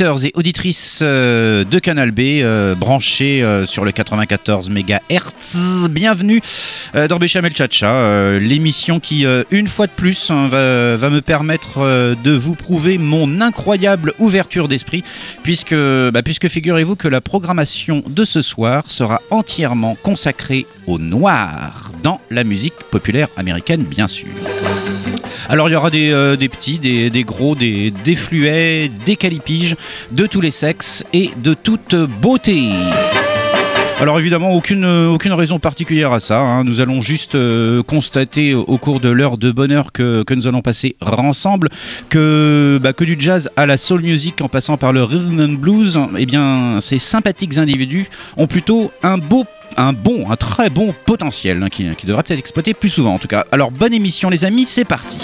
Auditeurs et auditrices euh, de Canal B euh, branchés euh, sur le 94 MHz. Bienvenue dans Béchamel Chacha, l'émission qui, une fois de plus, hein, va, me permettre de vous prouver mon incroyable ouverture d'esprit, puisque, bah, puisque figurez-vous que la programmation de ce soir sera entièrement consacrée au noir dans la musique populaire américaine, bien sûr. Alors il y aura des, euh, petits, des, gros, des, des fluets, des calipiges, de tous les sexes et de toute beauté. Alors évidemment, aucune, aucune raison particulière à ça. Hein. Nous allons juste euh, constater au cours de l'heure de bonheur que, que, nous allons passer ensemble que, bah, que du jazz à la soul music en passant par le rhythm and blues, eh bien ces sympathiques individus ont plutôt un beau un bon, un très bon potentiel hein, qui, devra peut-être exploiter plus souvent en tout cas. Alors bonne émission les amis, c'est parti.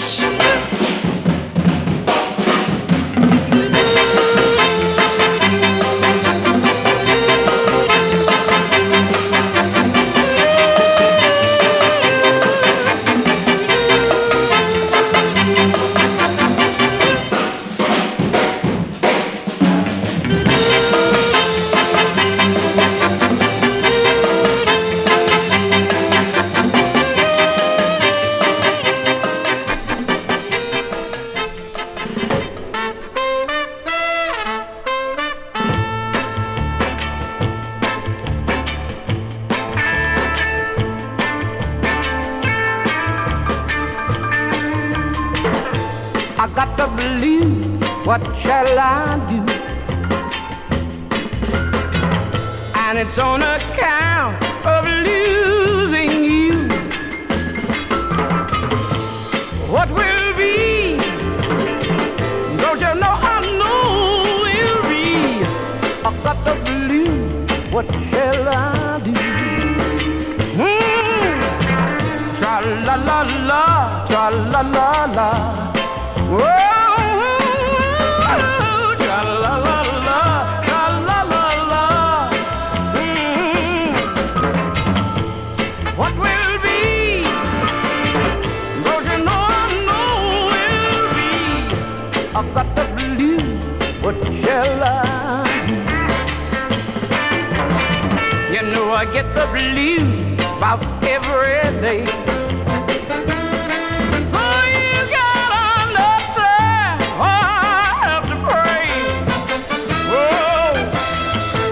about every day. So you gotta understand I have to pray. oh,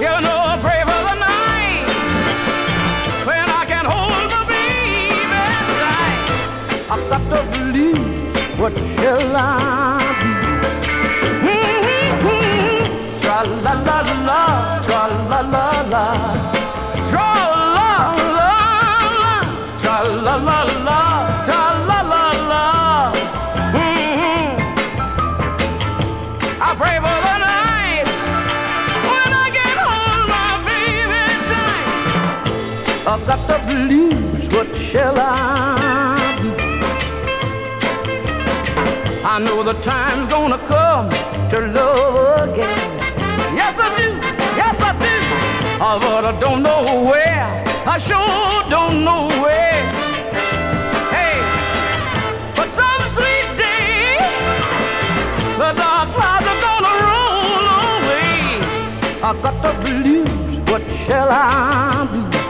you know I pray for the night when I can hold the baby tight. I've got to believe. What shall I do? Mm-hmm. mm-hmm. Tra la la la, tra la la la. lose, what shall I do? I know the time's gonna come to love again. Yes, I do. Yes, I do. Oh, but I don't know where. I sure don't know where. Hey, but some sweet day, the dark clouds are gonna roll away. I've got to believe. What shall I do?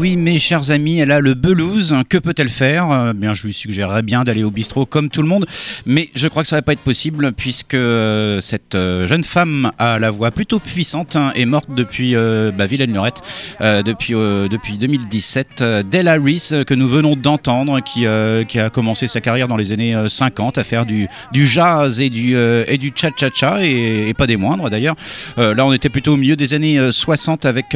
Oui, mes chers amis, elle a le belouse. Que peut-elle faire? Euh, Bien, je lui suggérerais bien d'aller au bistrot comme tout le monde, mais je crois que ça va pas être possible puisque euh, cette euh, jeune femme a la voix plutôt puissante hein, est morte depuis euh, bah, Vilaine-Lorette depuis depuis 2017. Euh, Della Reese euh, que nous venons d'entendre, qui qui a commencé sa carrière dans les années euh, 50 à faire du du jazz et du et du cha cha cha et, pas des moindres d'ailleurs. Là, on était plutôt au milieu des années euh, 60 avec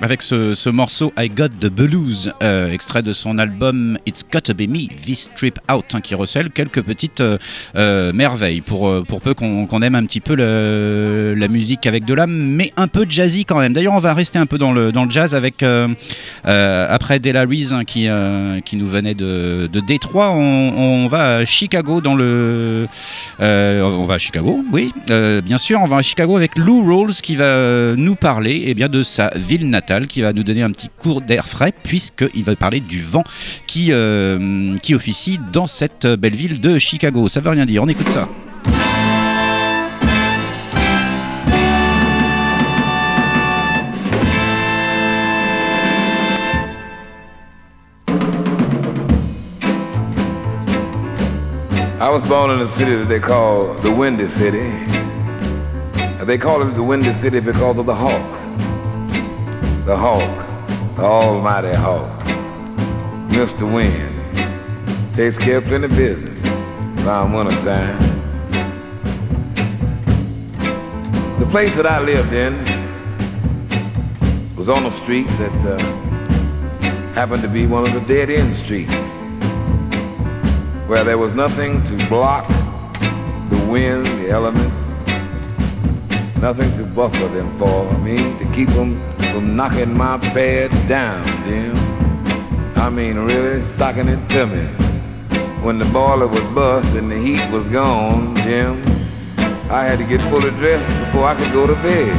avec ce, ce morceau I Got Blues, euh, extrait de son album It's Gotta Be Me, This Trip Out, hein, qui recèle quelques petites euh, euh, merveilles pour pour peu qu'on aime un petit peu la musique avec de l'âme, mais un peu jazzy quand même. D'ailleurs, on va rester un peu dans le dans le jazz avec après Della Reese hein, qui qui nous venait de de Détroit, on, va à Chicago dans le on va à Chicago, oui, bien sûr, on va à Chicago avec Lou Rawls qui va nous parler eh bien, de sa ville natale, qui va nous donner un petit cours d'air frais, puisqu'il va parler du vent qui, euh, qui officie dans cette belle ville de Chicago. Ça veut rien dire, on écoute ça. I was born in a city that they call the Windy City. They call it the Windy City because of the hawk. The hawk, the almighty hawk. Mr. Wind takes care of plenty business around winter time. The place that I lived in was on a street that uh, happened to be one of the dead end streets where there was nothing to block the wind, the elements, nothing to buffer them for. I mean, to keep them from knocking my bed down, Jim. I mean, really stocking it to me. When the boiler would bust and the heat was gone, Jim, I had to get fully dressed before I could go to bed.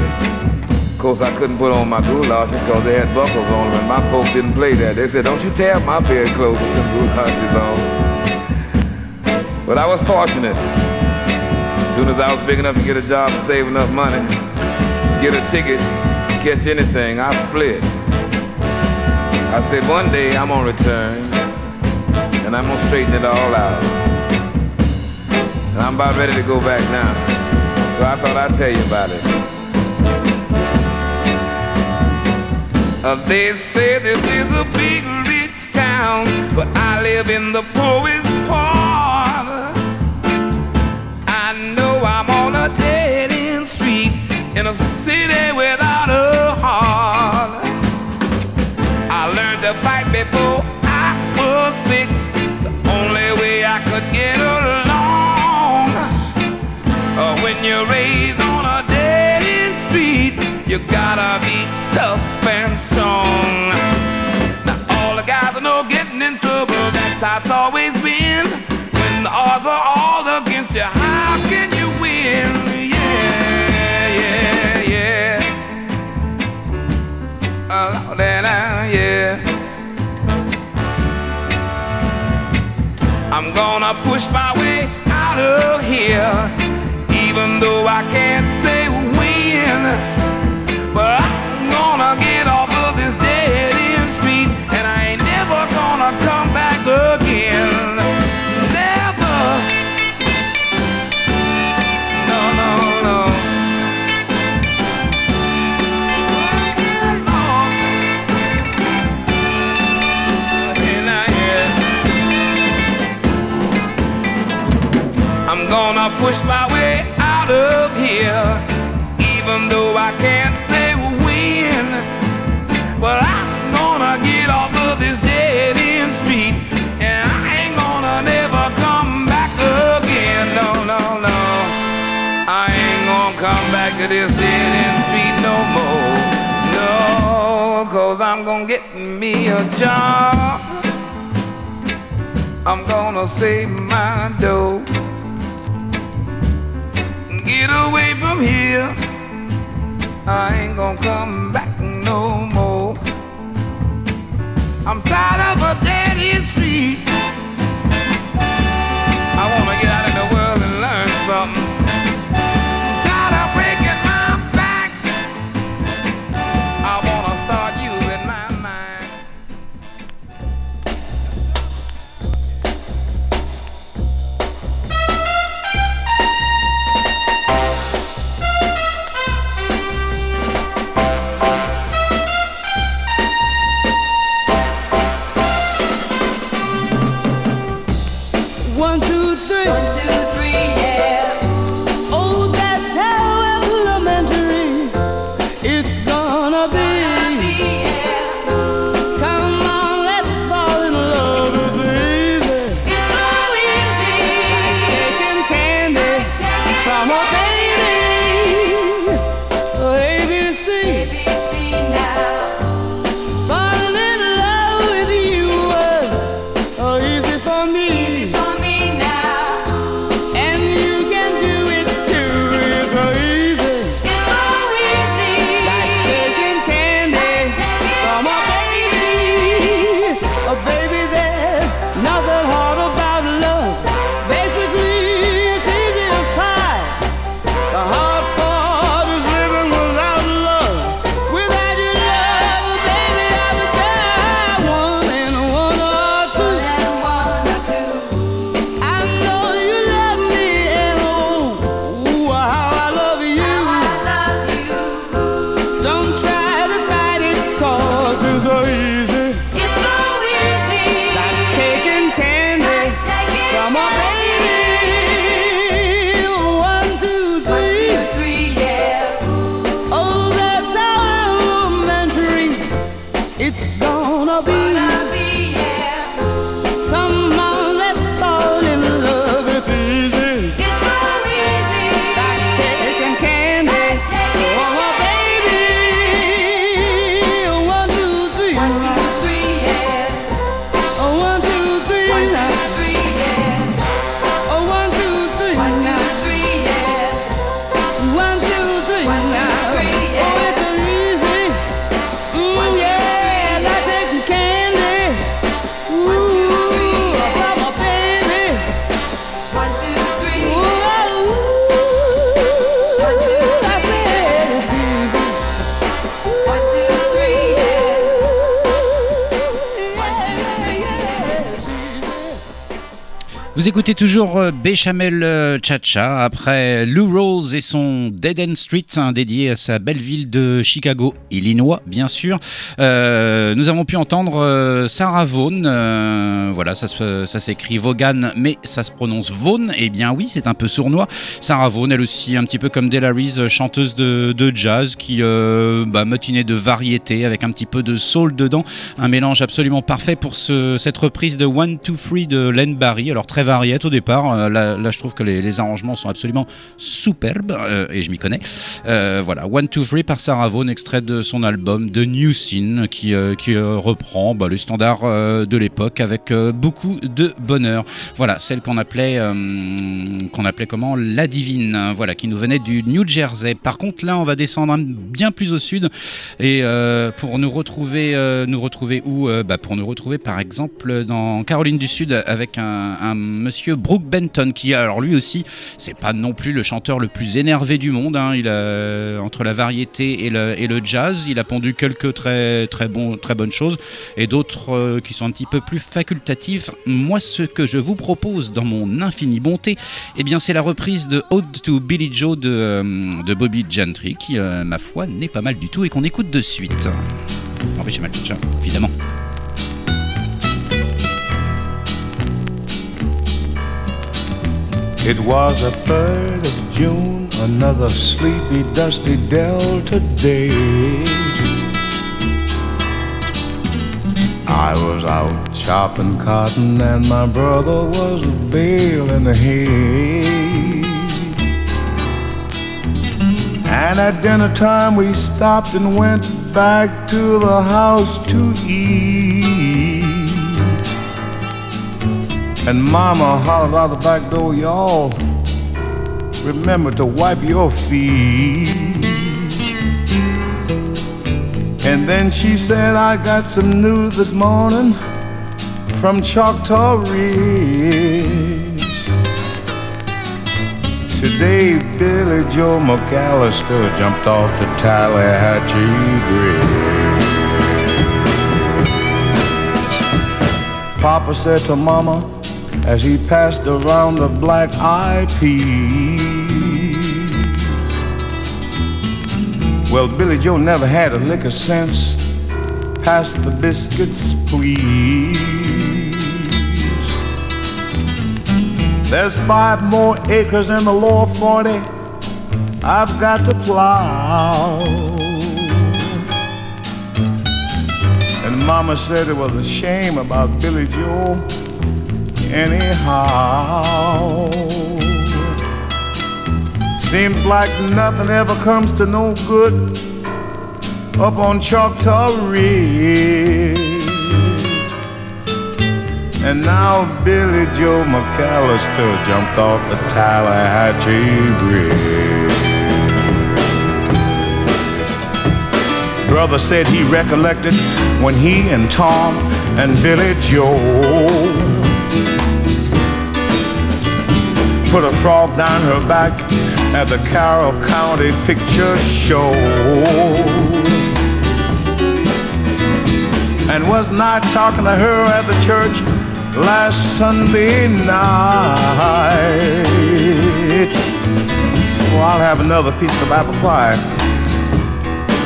Of course, I couldn't put on my goulashes because they had buckles on them, and my folks didn't play that. They said, "Don't you tear my bedclothes with some goulashes on." But I was fortunate. As soon as I was big enough to get a job and save enough money, get a ticket, catch anything, I split. I said, one day I'm gonna return and I'm gonna straighten it all out. And I'm about ready to go back now. So I thought I'd tell you about it. Uh, they say this is a big rich town, but I live in the poorest gonna push my way out of here, even though I can't back to this dead end street no more. No, cause I'm gonna get me a job. I'm gonna save my dough. Get away from here. I ain't gonna come back no more. I'm tired of a dead end street. Écoutez toujours euh, Béchamel euh, Chacha après Lou Rawls et son Dead End Street, hein, dédié à sa belle ville de Chicago, Illinois, bien sûr. Euh, nous avons pu entendre Sarah Vaughan. voilà, ça, ça s'écrit Vaughan, mais ça se prononce Vaughan. Eh bien, oui, c'est un peu sournois. Sarah Vaughan, elle aussi, un petit peu comme euh, chanteuse de, de jazz qui bah, matinée de variété avec un petit peu de soul dedans. Un mélange absolument parfait pour ce- cette reprise de One, Two, Three de Len Barry. Alors, très au départ. Euh, là, je trouve que les, arrangements sont absolument superbes euh, et je m'y connais. Euh, voilà, One, Two, Three par Sarah Vaughan, extrait de son album The New Scene qui, qui reprend bah, les standards euh, de l'époque avec beaucoup de bonheur. Voilà, celle qu'on appelait, qu'on appelait comment? La Divine, voilà, qui nous venait du New Jersey. Par contre, là, on va descendre bien plus au sud et pour nous retrouver, nous retrouver où? Bah, Pour nous retrouver, par exemple, dans Caroline du Sud avec un, un monsieur Brooke Benton qui, alors lui aussi, c'est pas non plus le chanteur le plus énervé du monde. hein. Il a entre la variété et le, jazz, il a pondu quelques très très bonnes choses et d'autres euh, qui sont un petit peu plus facultatives. Moi, ce que je vous propose dans mon infinie bonté, eh bien, c'est la reprise de Ode to Billy Joe de, euh, Bobby Gentry, qui, euh, ma foi, n'est pas mal du tout et qu'on écoute de suite. Empêchez mal évidemment. It was a third of June, another sleepy, dusty Delta day. I was out chopping cotton and my brother was baling hay. And at dinner time we stopped and went back to the house to eat. And mama hollered out the back door, y'all remember to wipe your feet. And then she said, I got some news this morning from Choctaw Ridge. Today, Billy Joe McAllister jumped off the Tallahatchie Bridge. Papa said to Mama as he passed around the black eyed peas. Well, Billy Joe never had a lick of sense. Pass the biscuits, please. There's five more acres in the lower 40 I've got to plow. And Mama said it was a shame about Billy Joe anyhow. Seems like nothing ever comes to no good up on Choctaw Ridge. And now Billy Joe McAllister jumped off the Tallahatchie Bridge. Brother said he recollected when he and Tom and Billy Joe put a frog down her back at the Carroll County Picture Show. And wasn't I talking to her at the church last Sunday night? Well, I'll have another piece of apple pie.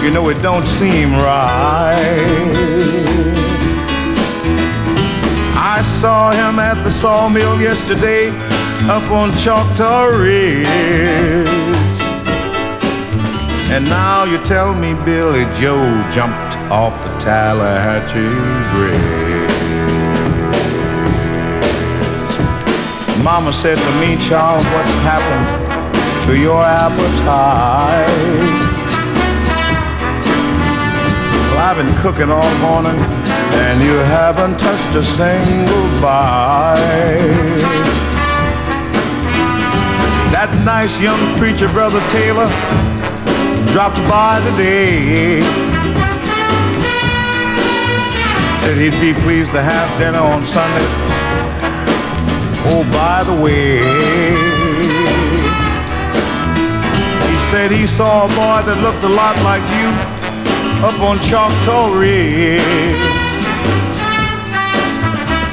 You know it don't seem right. I saw him at the sawmill yesterday up on Choctaw Ridge. And now you tell me Billy Joe jumped off the Tallahatchie Bridge. Mama said to me, child, what's happened to your appetite? Well, I've been cooking all morning and you haven't touched a single bite. That nice young preacher, Brother Taylor, dropped by today. Said he'd be pleased to have dinner on Sunday. Oh, by the way, he said he saw a boy that looked a lot like you up on Choctaw Ridge.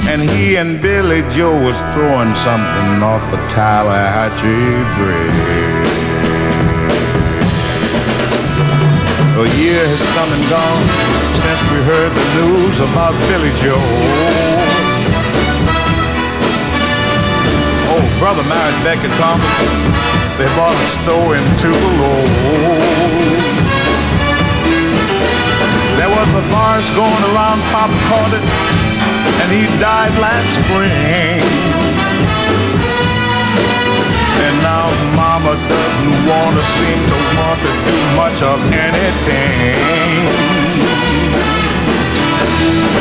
And he and Billy Joe was throwing something off the Tallahatchie Bridge. A year has come and gone since we heard the news about Billy Joe. Oh, brother married Becky Thomas. They bought a store in Tupelo. There was a farce going around, Pop caught it, and he died last spring. And now Mama doesn't wanna seem to want to do much of anything.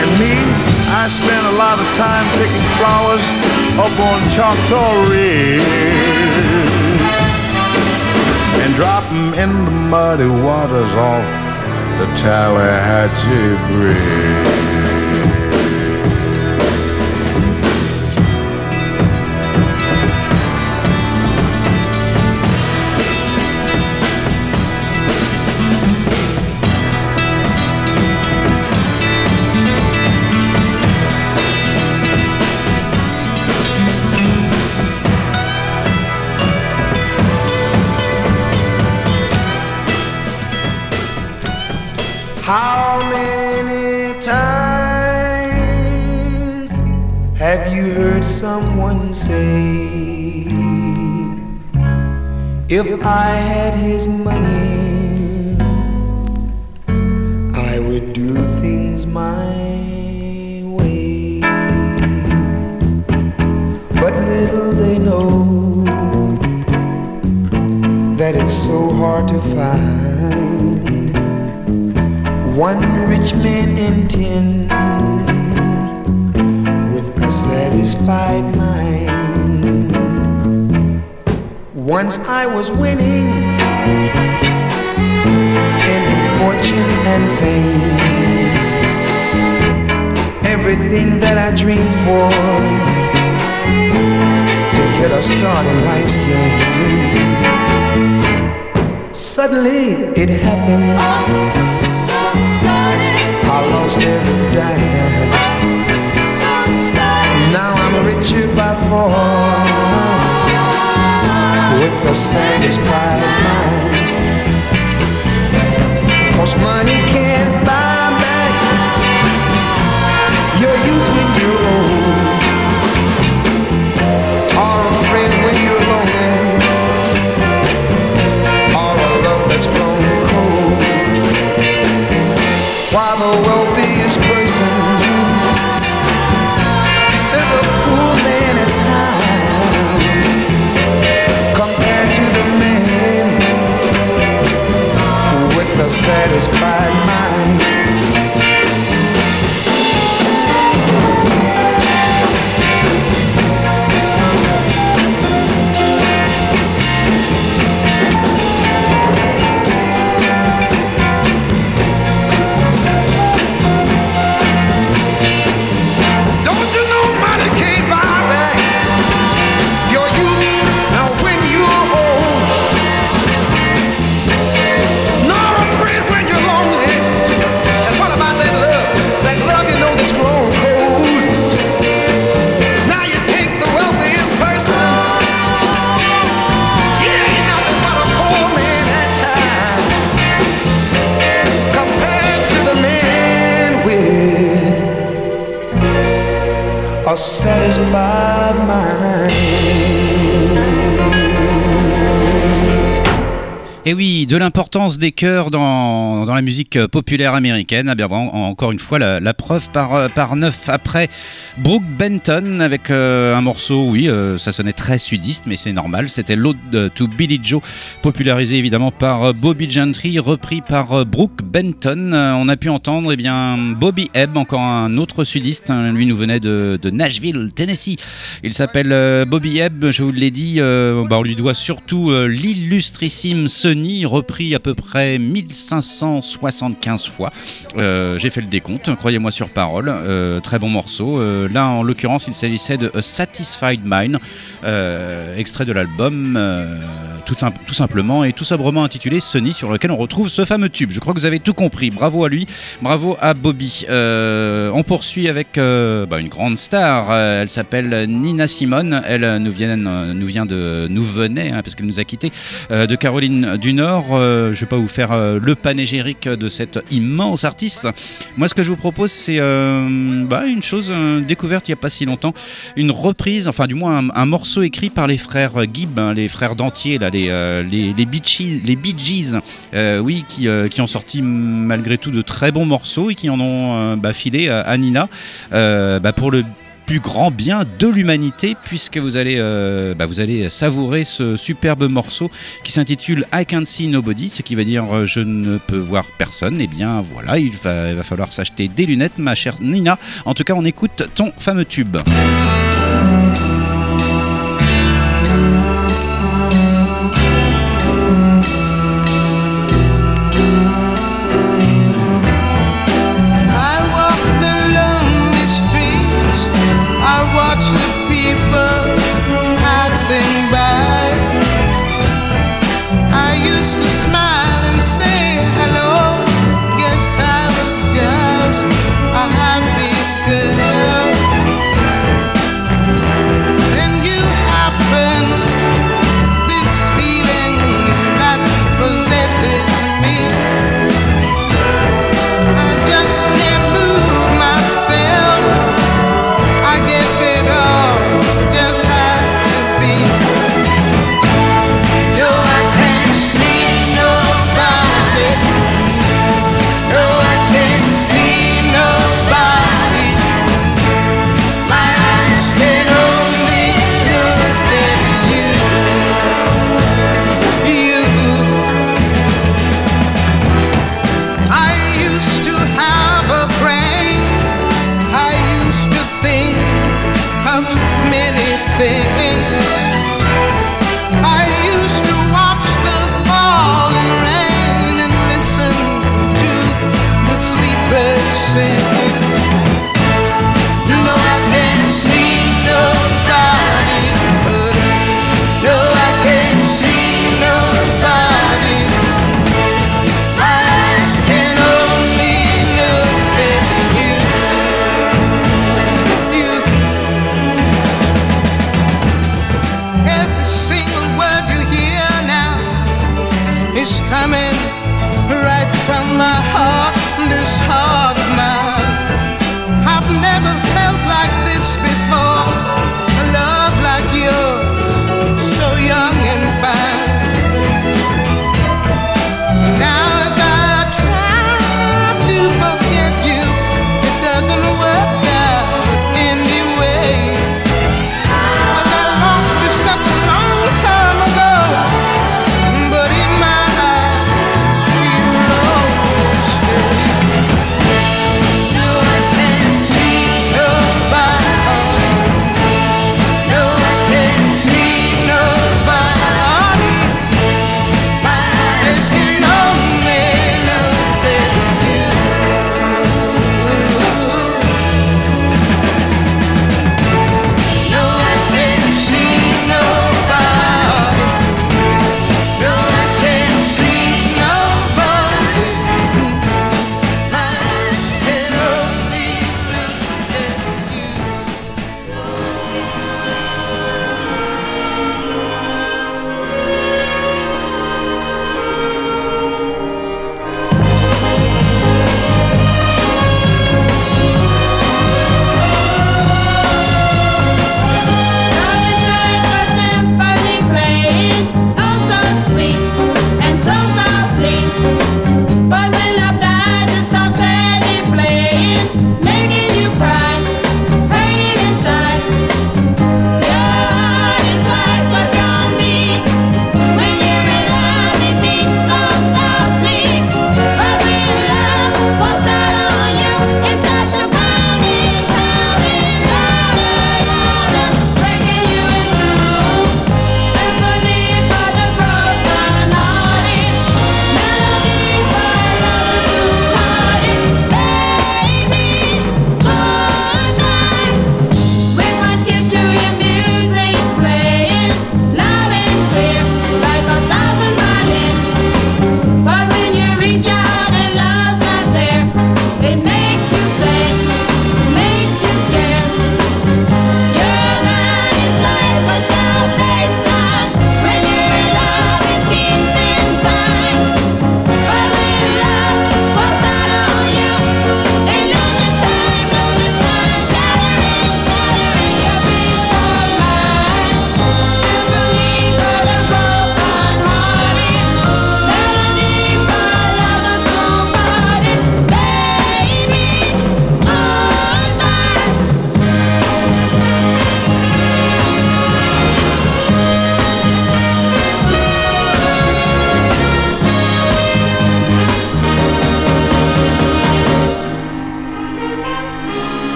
And me, I spend a lot of time picking flowers up on Choctaw Ridge and drop 'em in the muddy waters off the Tallahatchie Bridge. Someone say If I had his money, I would do things my way. But little they know that it's so hard to find one rich man in ten satisfied mind. Once I was winning in fortune and fame. Everything that I dreamed for to get a start in life's game. Suddenly it happened. I lost every dime. I'm richer by far with a satisfied mind. Cause money can't buy l'importance des chœurs dans, la musique euh, populaire américaine. Ah bien, encore une fois, la, preuve euh, par neuf. Après Brooke Benton avec euh, un morceau, oui, euh, ça sonnait très sudiste, mais c'est normal. C'était l'Ode to Billy Joe, popularisé évidemment par euh, Bobby Gentry, repris par Brooke Benton. On a pu entendre eh bien, Bobby Ebb, encore un autre sudiste. hein. lui nous venait de, Nashville, Tennessee. Il s'appelle Bobby Ebb, je vous l'ai dit, bah, on lui doit surtout l'illustrissime Sony, repris à peu près 1575 fois. J'ai fait le décompte, croyez-moi sur parole. Très bon morceau. Euh, là, en l'occurrence, il s'agissait de A Satisfied Mind, euh, extrait de l'album. Tout, sim- tout simplement et tout sobrement intitulé Sony sur lequel on retrouve ce fameux tube. Je crois que vous avez tout compris. Bravo à lui, bravo à Bobby. Euh, on poursuit avec euh, bah, une grande star. Euh, elle s'appelle Nina Simone. Elle nous vient, nous vient de, nous venait hein, parce qu'elle nous a quittés de Caroline du Nord. Je vais pas vous faire le panégyrique de cette immense artiste. Moi, ce que je vous propose, c'est bah, une chose découverte il y a pas si longtemps, une reprise, enfin du moins un, morceau écrit par les frères Gibb, hein, les frères Dentier, là, les euh, les Bee Gees, euh, oui, qui euh, qui ont sorti malgré tout de très bons morceaux et qui en ont euh, bah, filé à, Nina bah, pour le plus grand bien de l'humanité puisque vous allez, bah, vous allez savourer ce superbe morceau qui s'intitule I Can't See Nobody, ce qui veut dire je ne peux voir personne. Et bien voilà, il va falloir s'acheter des lunettes, ma chère Nina. En tout cas, on écoute ton fameux tube.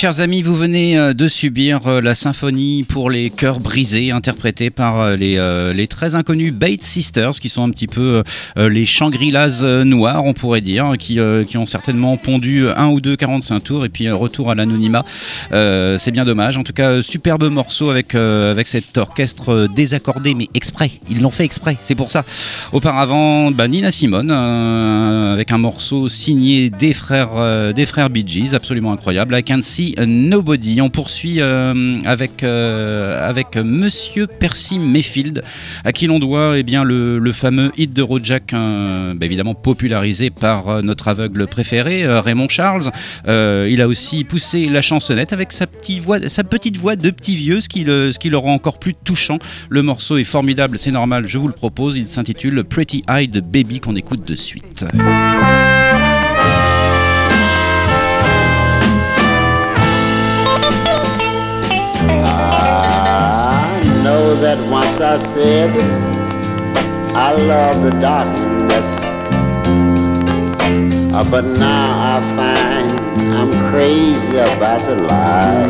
Chers amis, vous venez euh, de subir euh, la symphonie pour les cœurs brisés, interprétée par euh, les, très inconnus Bates Sisters, qui sont un petit peu les Shangri-Las noirs, on pourrait dire, qui, ont certainement pondu un ou deux 45 tours, et puis retour à l'anonymat. C'est bien dommage. En tout cas, superbe morceau avec, avec cet orchestre désaccordé, mais exprès. Ils l'ont fait exprès, c'est pour ça. Auparavant, bah, Nina Simone, avec un morceau signé des frères, des frères Bee Gees, absolument incroyable. I Can't See Nobody. On poursuit euh, avec, euh, avec Monsieur Percy Mayfield, à qui l'on doit eh bien, le, fameux hit de Rojack, euh, bah, évidemment popularisé par euh, notre aveugle préféré, Raymond Charles. Il a aussi poussé la chansonnette avec sa, petite voix, sa petite voix de petit vieux, ce qui, le, ce qui le rend encore plus touchant. Le morceau est formidable, c'est normal, je vous le propose. Il s'intitule Pretty Eyed Baby qu'on écoute de suite. That once I said I love the darkness, Uh, but now I find I'm crazy about the light.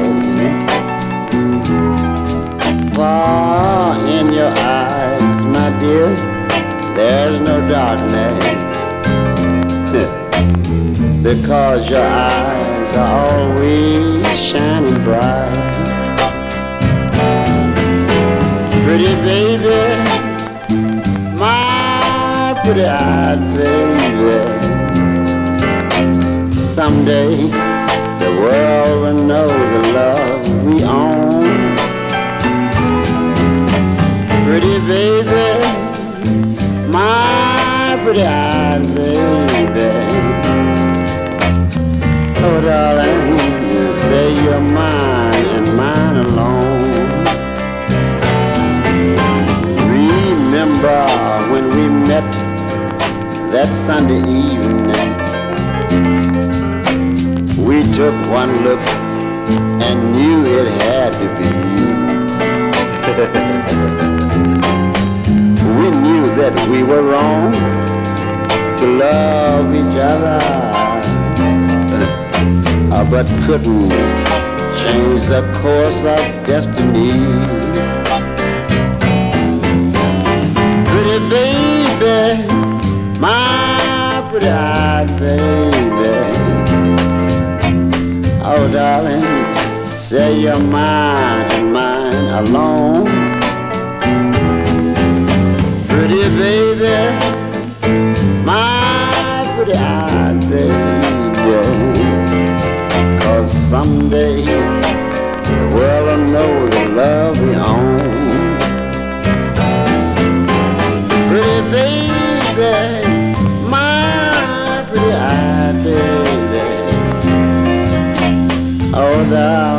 For in your eyes, my dear, there's no darkness. because your eyes are always shining bright. Pretty baby, my pretty eyed baby. Someday the world will know the love we own. Pretty baby, my pretty eyed baby. Oh darling, say you're mine Sunday evening? We took one look and knew it had to be. we knew that we were wrong to love each other, uh, but couldn't change the course of destiny. Pretty baby, my baby. Oh, darling, say you're mine and mine alone. Pretty baby, my pretty eyed baby. Cause someday the world will know the love vida.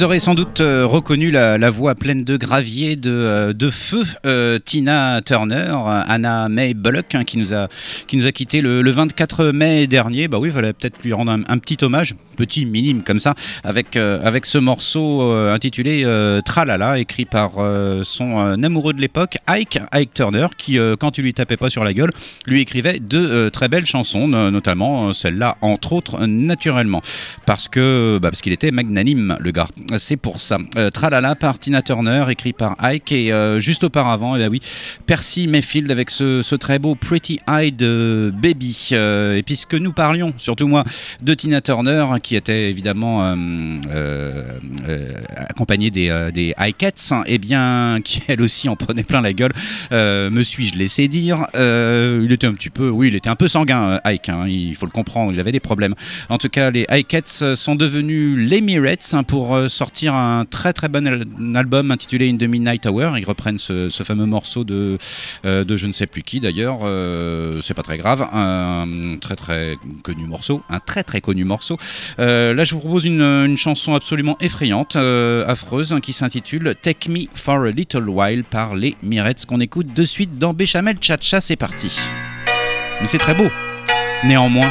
Vous aurez sans doute euh, reconnu la, voix pleine de gravier, de, euh, de feu, euh, Tina Turner, Anna May Bullock, hein, qui nous a, qui a quitté le, le 24 mai dernier. Bah oui, il fallait peut-être lui rendre un, petit hommage, petit, minime comme ça, avec, avec ce morceau intitulé Tralala, écrit par son amoureux de l'époque, Ike, Ike Turner, qui, quand il lui tapait pas sur la gueule, lui écrivait de très belles chansons, no- notamment celle-là, entre autres, naturellement, parce que bah, parce qu'il était magnanime, le gars. C'est pour ça. Euh, Tralala par Tina Turner, écrit par Ike, et euh, juste auparavant, eh ben oui, Percy Mayfield avec ce, ce très beau Pretty Eyed Baby. Euh, et puisque nous parlions, surtout moi, de Tina Turner, qui était évidemment accompagnée des, des Ikeettes, et bien qui elle aussi en prenait plein la gueule, me suis-je laissé dire. Il était un petit peu, oui, il était un peu sanguin, Ike, hein, il faut le comprendre, il avait des problèmes. En tout cas, les Ikeettes sont devenus les Mirettes hein, pour euh, sortir un très très bon al- album intitulé In the Midnight Hour. Ils reprennent ce, fameux morceau de, euh, de je ne sais plus qui d'ailleurs, euh, c'est pas très grave, un très très connu morceau, un très très connu morceau. Euh, là, je vous propose une, chanson absolument effrayante, affreuse, hein, qui s'intitule Take Me for a Little While par les Mirettes, qu'on écoute de suite dans Béchamel Chacha. C'est parti. Mais c'est très beau. Néanmoins.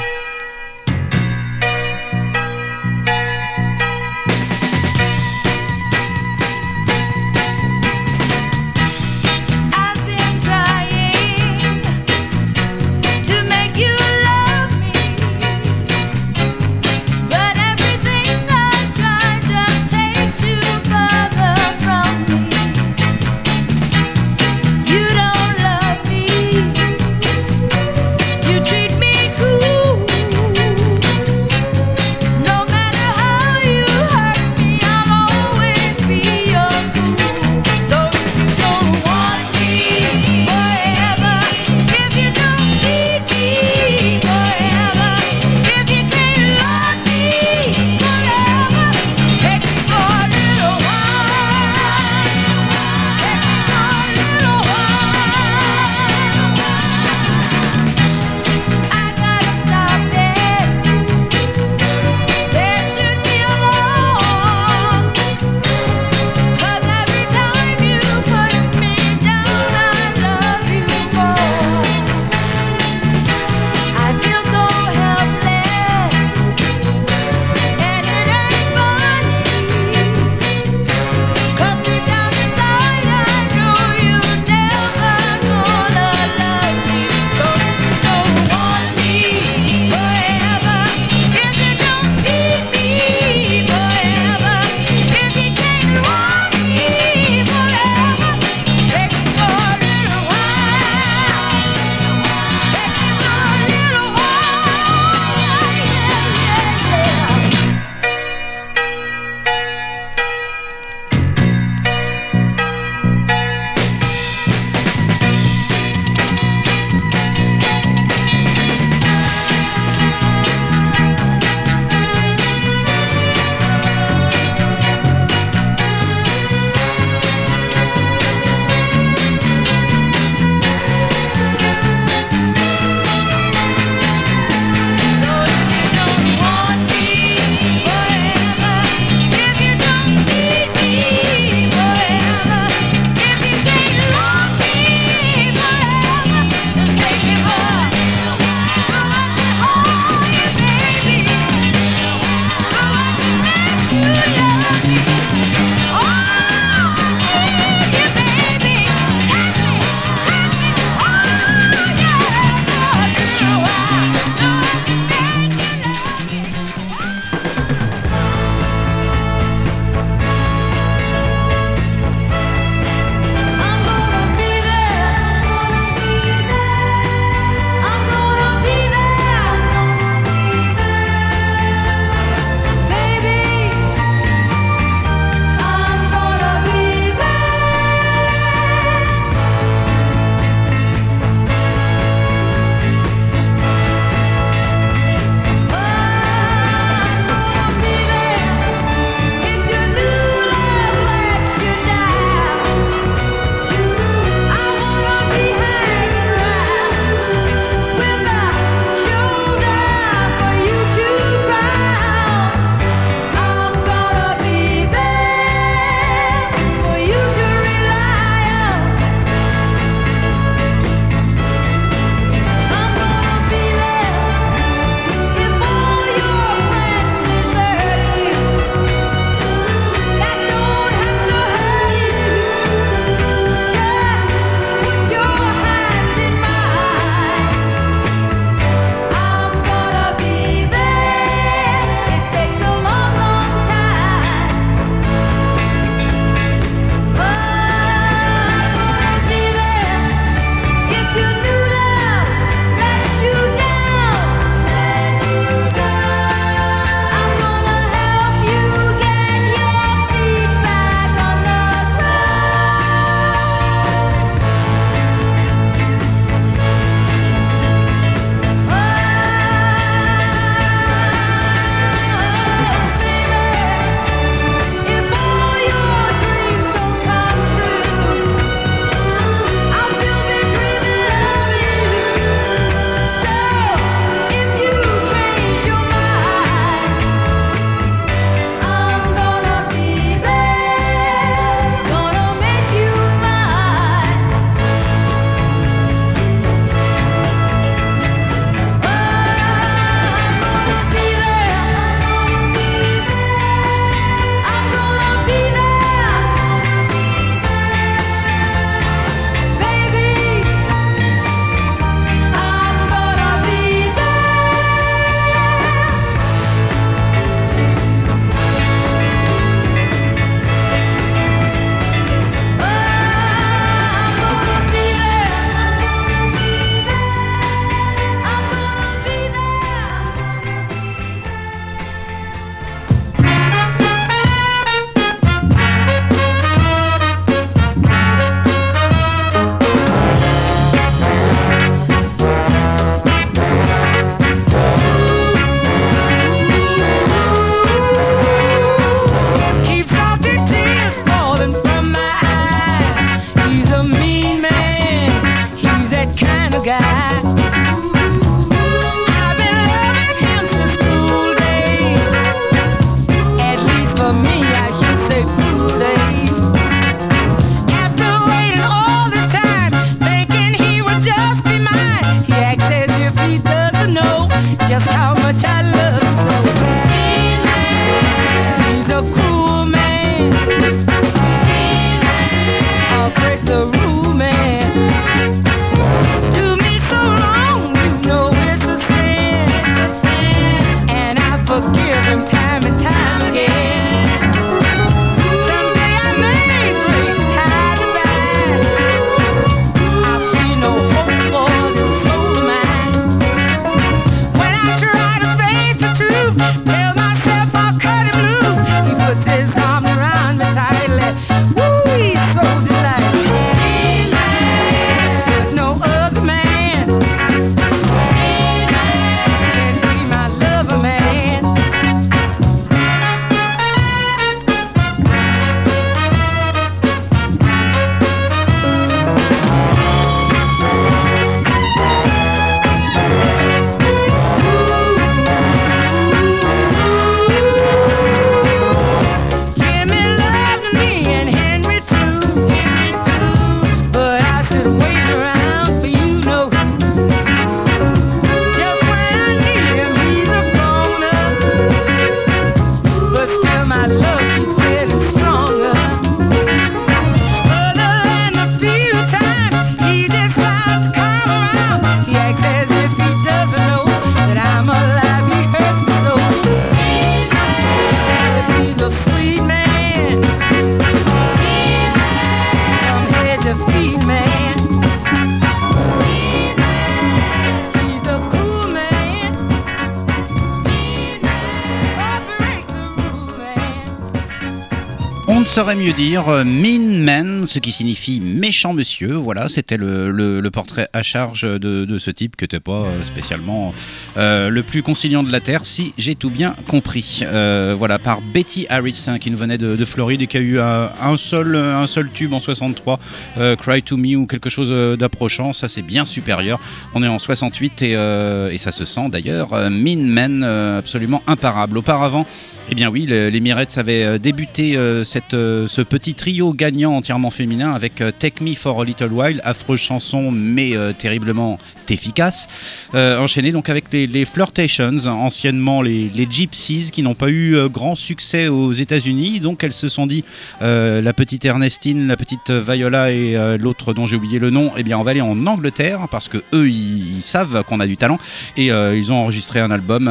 Saurait mieux dire euh, Mean Man, ce qui signifie méchant monsieur. Voilà, c'était le, portrait à charge de, ce type qui n'était pas euh, spécialement euh, le plus conciliant de la Terre, si j'ai tout bien compris. Euh, voilà, par Betty Harris, hein, qui nous venait de, de Floride et qui a eu un, seul, tube en 63, euh, Cry to Me ou quelque chose d'approchant. Ça, c'est bien supérieur. On est en 68 et, et ça se sent d'ailleurs. Man, euh, absolument imparable. Auparavant, eh bien oui, le- les Mirettes avaient débuté ce petit trio gagnant entièrement féminin avec euh, Take Me for a Little While, affreuse chanson mais euh, terriblement efficace. Euh, enchaîné donc avec les, Flirtations, anciennement les, Gypsies, qui n'ont pas eu euh, grand succès aux États-Unis. Donc elles se sont dit, la petite Ernestine, la petite Viola et l'autre dont j'ai oublié le nom, eh bien on va aller en Angleterre parce que eux ils, savent qu'on a du talent et ils ont enregistré un album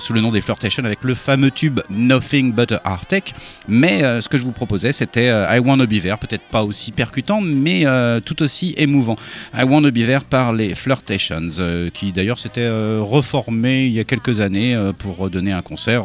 sous le nom des Flirtations avec le fameux tube Nothing But a Heartache. Mais ce que je vous proposais, c'était I Wanna Be There, peut-être pas aussi percutant, mais euh, tout aussi émouvant. I Wanna Be There par les Flirtations, euh, qui d'ailleurs s'étaient euh, reformés il y a quelques années pour donner un concert,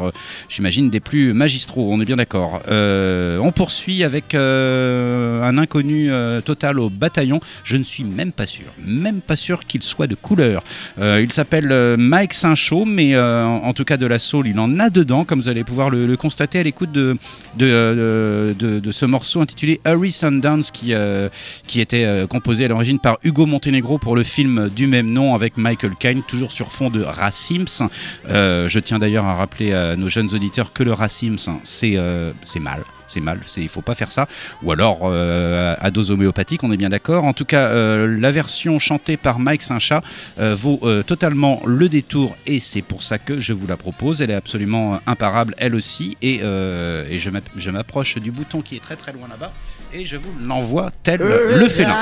j'imagine, des plus magistraux, on est bien d'accord. On poursuit avec un inconnu total au bataillon, je ne suis même pas sûr, même pas sûr qu'il soit de couleur. Il s'appelle Mike Saint-Chaud, mais en tout cas de la soul, il en a dedans, comme vous allez pouvoir le, constater à l'écoute de, de, de- de ce morceau intitulé Hurry Sundance, qui, euh, qui était euh, composé à l'origine par Hugo Montenegro pour le film du même nom avec Michael Caine, toujours sur fond de Racims. Euh, je tiens d'ailleurs à rappeler à nos jeunes auditeurs que le Racims, c'est euh, c'est mal. C'est mal, il faut pas faire ça. Ou alors euh, à dose homéopathique, on est bien d'accord. En tout cas, la version chantée par Mike Saint-Chat vaut totalement le détour et c'est pour ça que je vous la propose. Elle est absolument imparable, elle aussi. Et, et je m'approche du bouton qui est très très loin là-bas et je vous l'envoie tel le félin.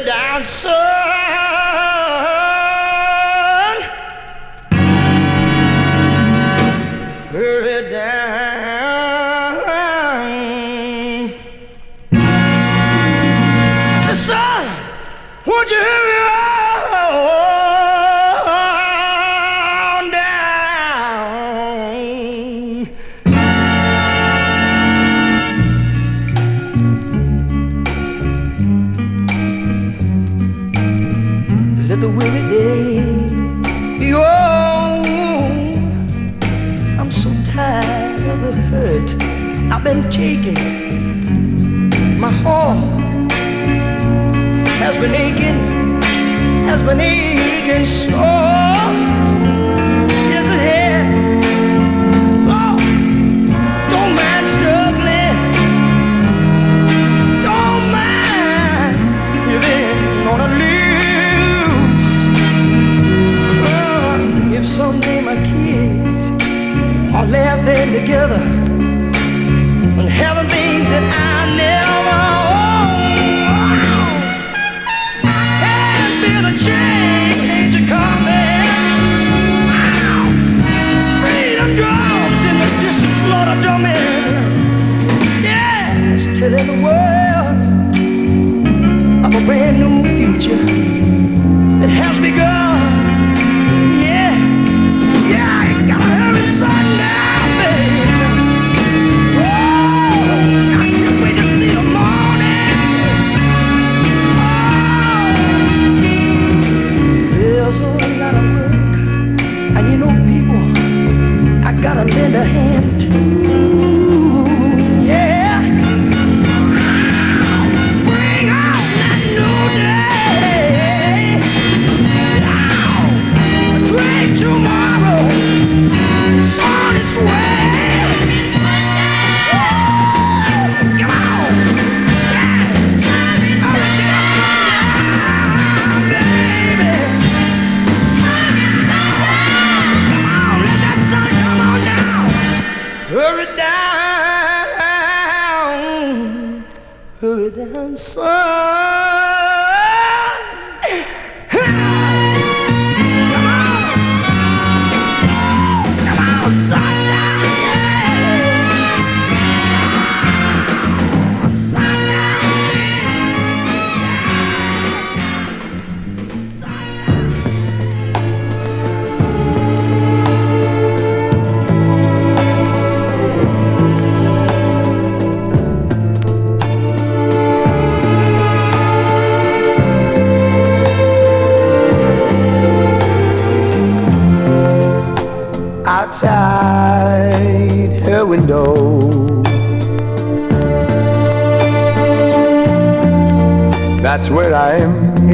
Down, grandson.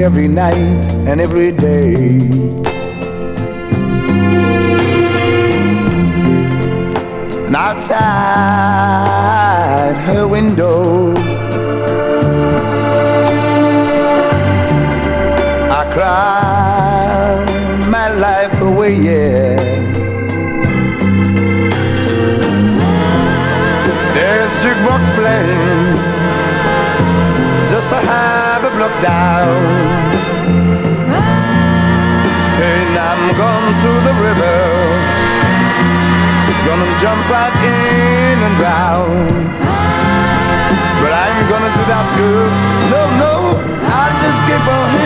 Every night and every day. And river, gonna jump right in and drown. But I ain't gonna do that good. No, no, I'll just keep on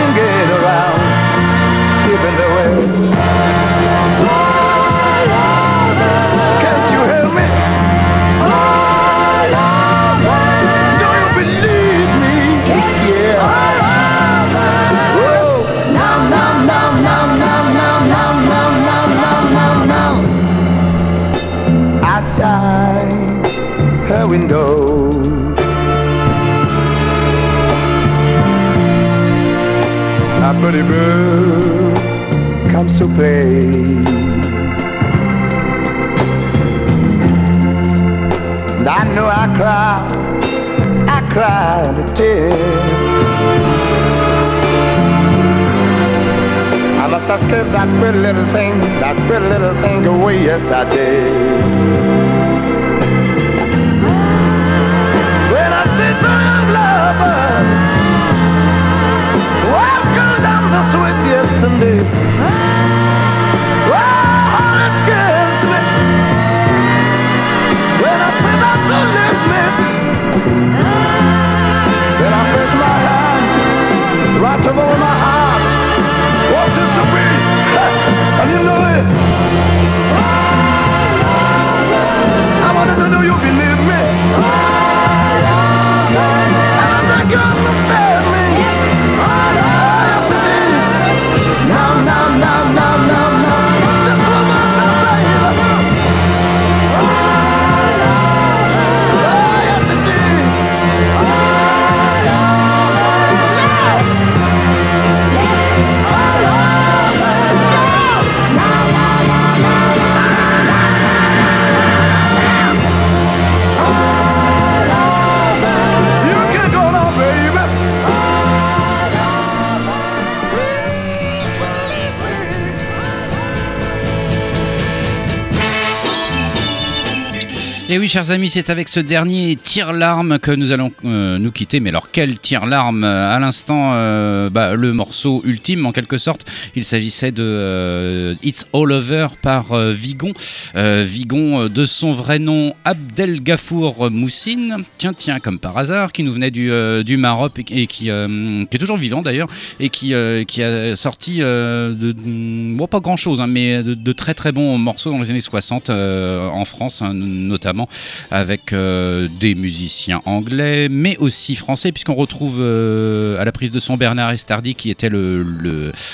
Et oui, chers amis, c'est avec ce dernier tire-larme que nous allons euh, nous quitter. Mais alors, quel tire-larme À l'instant, euh, bah, le morceau ultime, en quelque sorte. Il s'agissait de euh, It's All Over par euh, Vigon. Euh, Vigon, euh, de son vrai nom, Abdel Gafour Moussine. Tiens, tiens, comme par hasard, qui nous venait du, euh, du Maroc et, qui, euh, est toujours vivant d'ailleurs, et qui, euh, a sorti euh, de, bon, pas grand-chose, hein, mais de, très très bons morceaux dans les années 60 euh, en France, hein, notamment avec euh, des musiciens anglais, mais aussi français, puisqu'on retrouve euh, à la prise de son Bernard Estardi, qui était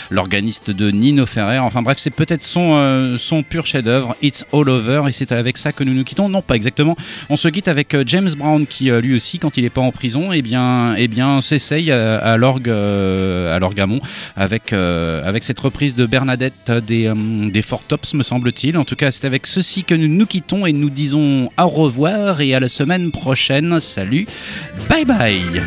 l'organiste de Nino Ferrer. Enfin bref, c'est peut-être son, euh, son pur chef-d'œuvre, It's All Over, et c'est avec ça que nous nous quittons. Non, pas exactement. On se quitte avec James Brown, qui lui aussi, quand il n'est pas en prison, eh bien, eh bien, s'essaye à, à l'orgue, avec, avec cette reprise de Bernadette des, des Four Tops, me semble-t-il. En tout cas, c'est avec ceci que nous nous quittons et nous disons au revoir et à la semaine prochaine. Salut, bye bye.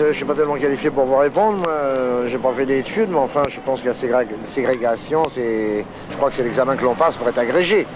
Savez, je suis pas tellement qualifié pour vous répondre. Euh, j'ai pas fait d'études, mais enfin, je pense que la ségrég- ségrégation, c'est, je crois que c'est l'examen que l'on passe pour être agrégé.